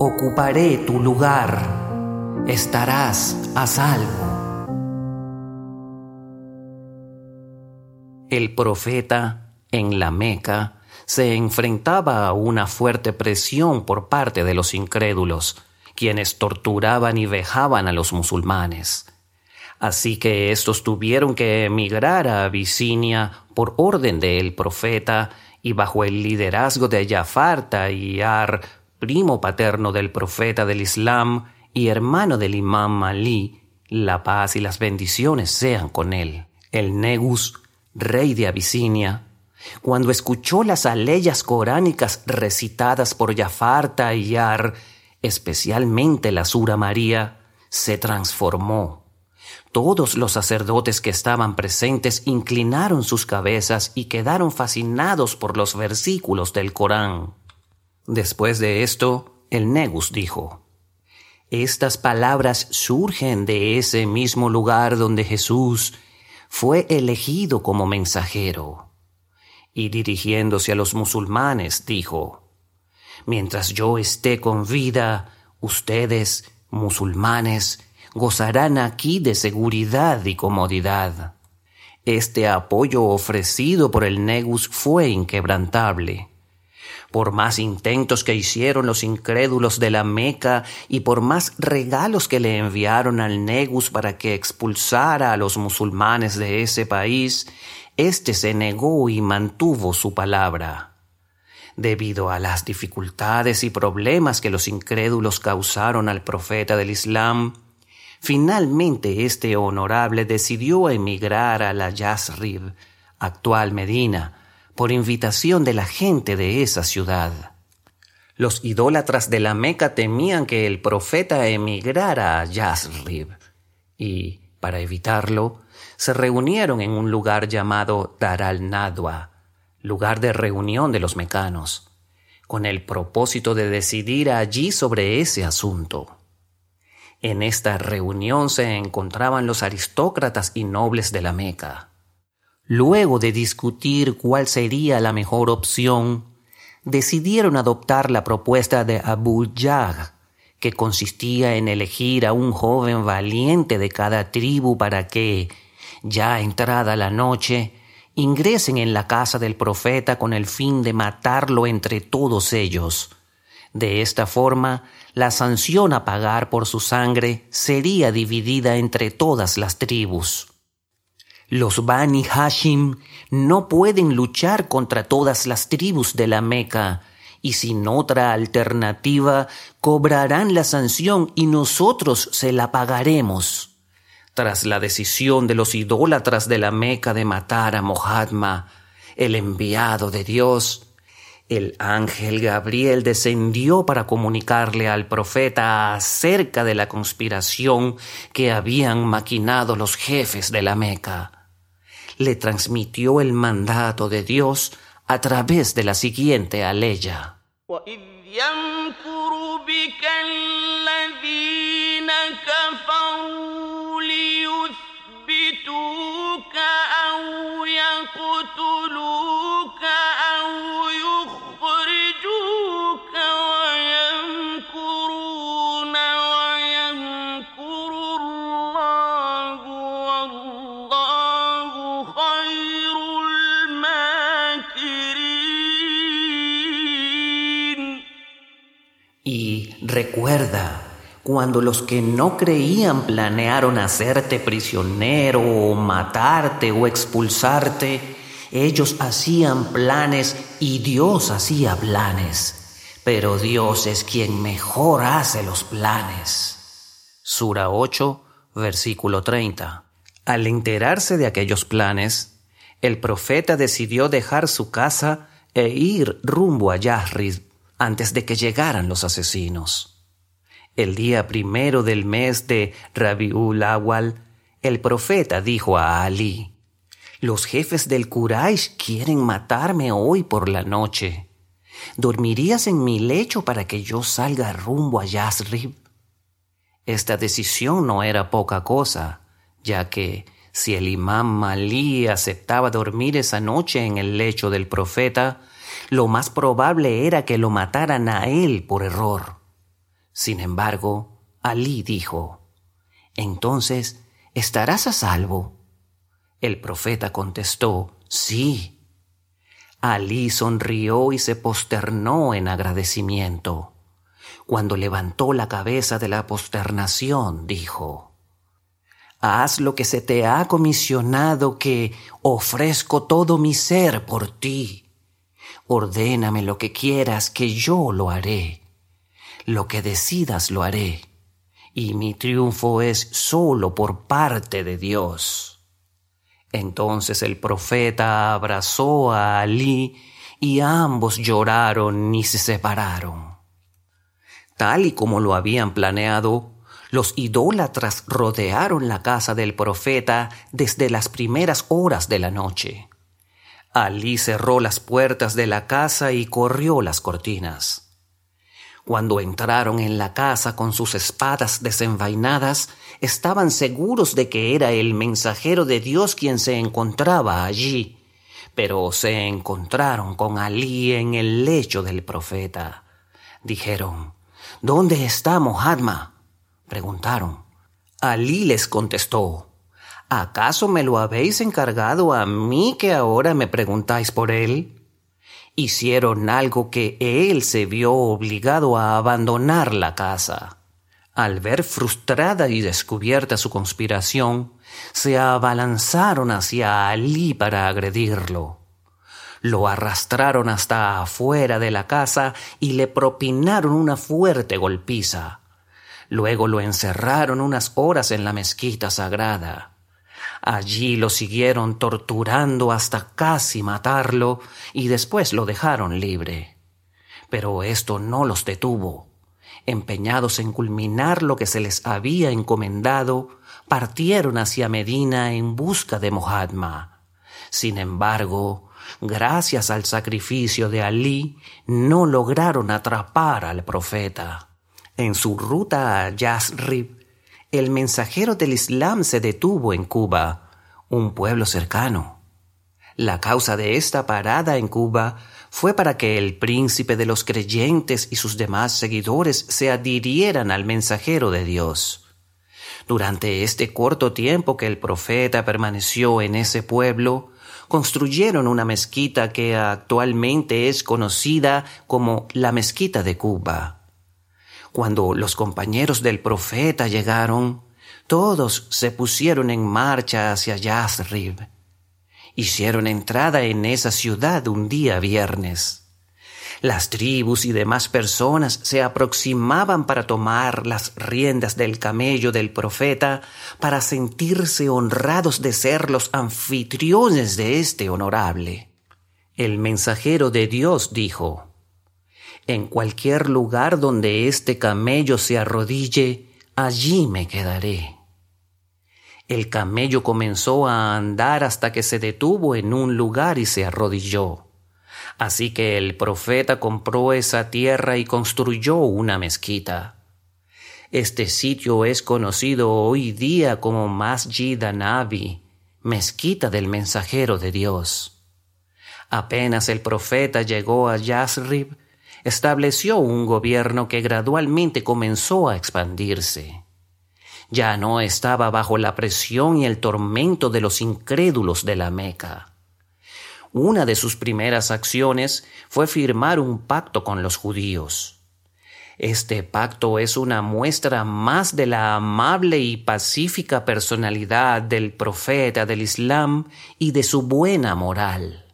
ocuparé tu lugar, estarás a salvo. El profeta en la Meca se enfrentaba a una fuerte presión por parte de los incrédulos, quienes torturaban y vejaban a los musulmanes. Así que estos tuvieron que emigrar a Abisinia por orden del profeta y bajo el liderazgo de Jafar Tayyar, primo paterno del profeta del Islam y hermano del imam Ali, la paz y las bendiciones sean con él. El Negus, rey de Abisinia, cuando escuchó las aleyas coránicas recitadas por Jafar Tayyar, especialmente la Sura María, se transformó. Todos los sacerdotes que estaban presentes inclinaron sus cabezas y quedaron fascinados por los versículos del Corán. Después de esto, el Negus dijo, Estas palabras surgen de ese mismo lugar donde Jesús fue elegido como mensajero y dirigiéndose a los musulmanes dijo, Mientras yo esté con vida, ustedes, musulmanes, gozarán aquí de seguridad y comodidad. Este apoyo ofrecido por el Negus fue inquebrantable. Por más intentos que hicieron los incrédulos de la Meca y por más regalos que le enviaron al Negus para que expulsara a los musulmanes de ese país, este se negó y mantuvo su palabra. Debido a las dificultades y problemas que los incrédulos causaron al profeta del Islam, finalmente este honorable decidió emigrar a la Yasrib, actual Medina, por invitación de la gente de esa ciudad. Los idólatras de la Meca temían que el profeta emigrara a Yasrib y, para evitarlo, se reunieron en un lugar llamado Dar al-Nadwa, lugar de reunión de los mecanos, con el propósito de decidir allí sobre ese asunto. En esta reunión se encontraban los aristócratas y nobles de la Meca. Luego de discutir cuál sería la mejor opción, decidieron adoptar la propuesta de Abu Yag, que consistía en elegir a un joven valiente de cada tribu para que, ya entrada la noche, ingresen en la casa del profeta con el fin de matarlo entre todos ellos. De esta forma, la sanción a pagar por su sangre sería dividida entre todas las tribus. Los Bani Hashim no pueden luchar contra todas las tribus de la Meca, y sin otra alternativa cobrarán la sanción y nosotros se la pagaremos. Tras la decisión de los idólatras de la Meca de matar a Mohammed, el enviado de Dios, el ángel Gabriel descendió para comunicarle al profeta acerca de la conspiración que habían maquinado los jefes de la Meca. Le transmitió el mandato de Dios a través de la siguiente aleya. Recuerda, cuando los que no creían planearon hacerte prisionero o matarte o expulsarte, ellos hacían planes y Dios hacía planes. Pero Dios es quien mejor hace los planes. Sura 8, versículo 30. Al enterarse de aquellos planes, el profeta decidió dejar su casa e ir rumbo a Yahrid antes de que llegaran los asesinos. El día primero del mes de Rabiul Awal, el profeta dijo a Ali, Los jefes del Quraysh quieren matarme hoy por la noche. ¿Dormirías en mi lecho para que yo salga rumbo a Yasrib? Esta decisión no era poca cosa, ya que si el imán Malí aceptaba dormir esa noche en el lecho del profeta, lo más probable era que lo mataran a él por error. Sin embargo, Alí dijo, Entonces, ¿estarás a salvo? El profeta contestó, Sí. Alí sonrió y se posternó en agradecimiento. Cuando levantó la cabeza de la posternación, dijo, Haz lo que se te ha comisionado que ofrezco todo mi ser por ti. Ordéname lo que quieras que yo lo haré. Lo que decidas lo haré. Y mi triunfo es solo por parte de Dios. Entonces el profeta abrazó a Alí y ambos lloraron y se separaron. Tal y como lo habían planeado, los idólatras rodearon la casa del profeta desde las primeras horas de la noche. Alí cerró las puertas de la casa y corrió las cortinas. Cuando entraron en la casa con sus espadas desenvainadas, estaban seguros de que era el mensajero de Dios quien se encontraba allí, pero se encontraron con Alí en el lecho del profeta. Dijeron, ¿Dónde está Mohammed? preguntaron. Alí les contestó, ¿acaso me lo habéis encargado a mí que ahora me preguntáis por él? Hicieron algo que él se vio obligado a abandonar la casa. Al ver frustrada y descubierta su conspiración, se abalanzaron hacia Alí para agredirlo. Lo arrastraron hasta afuera de la casa y le propinaron una fuerte golpiza. Luego lo encerraron unas horas en la mezquita sagrada. Allí lo siguieron torturando hasta casi matarlo y después lo dejaron libre. Pero esto no los detuvo. Empeñados en culminar lo que se les había encomendado, partieron hacia Medina en busca de Mohammed. Sin embargo, gracias al sacrificio de Alí, no lograron atrapar al profeta. En su ruta a Yazrib, el mensajero del Islam se detuvo en Cuba, un pueblo cercano. La causa de esta parada en Cuba fue para que el príncipe de los creyentes y sus demás seguidores se adhirieran al mensajero de Dios. Durante este corto tiempo que el profeta permaneció en ese pueblo, construyeron una mezquita que actualmente es conocida como la Mezquita de Cuba. Cuando los compañeros del profeta llegaron, todos se pusieron en marcha hacia Yazrib. Hicieron entrada en esa ciudad un día viernes. Las tribus y demás personas se aproximaban para tomar las riendas del camello del profeta para sentirse honrados de ser los anfitriones de este honorable. El mensajero de Dios dijo, en cualquier lugar donde este camello se arrodille, allí me quedaré. El camello comenzó a andar hasta que se detuvo en un lugar y se arrodilló. Así que el profeta compró esa tierra y construyó una mezquita. Este sitio es conocido hoy día como Masjid Nabi, mezquita del mensajero de Dios. Apenas el profeta llegó a Yasrib, estableció un gobierno que gradualmente comenzó a expandirse. Ya no estaba bajo la presión y el tormento de los incrédulos de la Meca. Una de sus primeras acciones fue firmar un pacto con los judíos. Este pacto es una muestra más de la amable y pacífica personalidad del profeta del Islam y de su buena moral.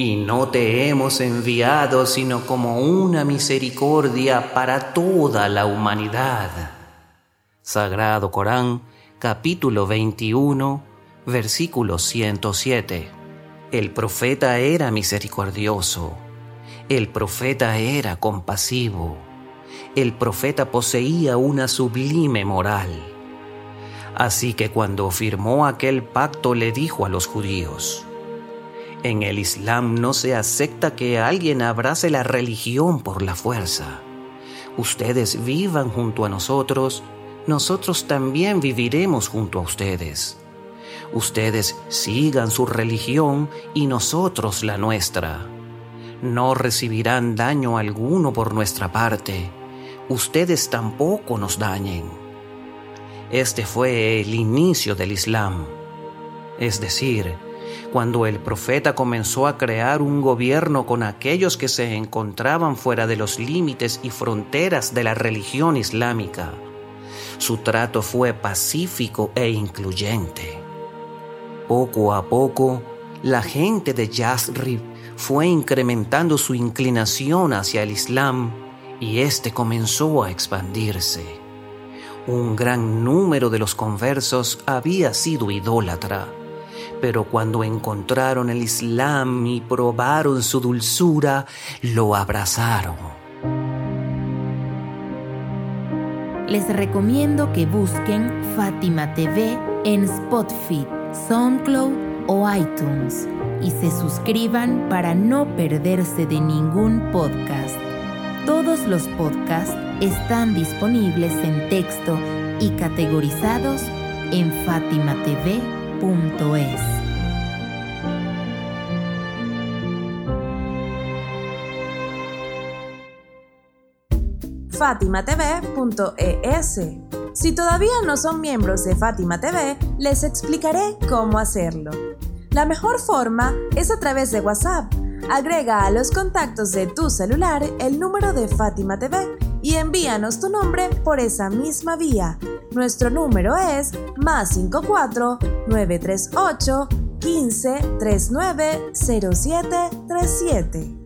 Y no te hemos enviado sino como una misericordia para toda la humanidad. Sagrado Corán, capítulo 21, versículo 107. El profeta era misericordioso. El profeta era compasivo. El profeta poseía una sublime moral. Así que cuando firmó aquel pacto le dijo a los judíos, en el Islam no se acepta que alguien abrace la religión por la fuerza. Ustedes vivan junto a nosotros, nosotros también viviremos junto a ustedes. Ustedes sigan su religión y nosotros la nuestra. No recibirán daño alguno por nuestra parte. Ustedes tampoco nos dañen. Este fue el inicio del Islam. Es decir, cuando el profeta comenzó a crear un gobierno con aquellos que se encontraban fuera de los límites y fronteras de la religión islámica. Su trato fue pacífico e incluyente. Poco a poco, la gente de Yasrib fue incrementando su inclinación hacia el Islam y éste comenzó a expandirse. Un gran número de los conversos había sido idólatra, pero cuando encontraron el Islam y probaron su dulzura, lo abrazaron. Les recomiendo que busquen Fátima TV en Spotify SoundCloud o iTunes y se suscriban para no perderse de ningún podcast. Todos los podcasts están disponibles en texto y categorizados en fatimatv.es. fatimatv.es si todavía no son miembros de Fátima TV, les explicaré cómo hacerlo. La mejor forma es a través de WhatsApp. Agrega a los contactos de tu celular el número de Fátima TV y envíanos tu nombre por esa misma vía. Nuestro número es más 54 938 15 39 07 37.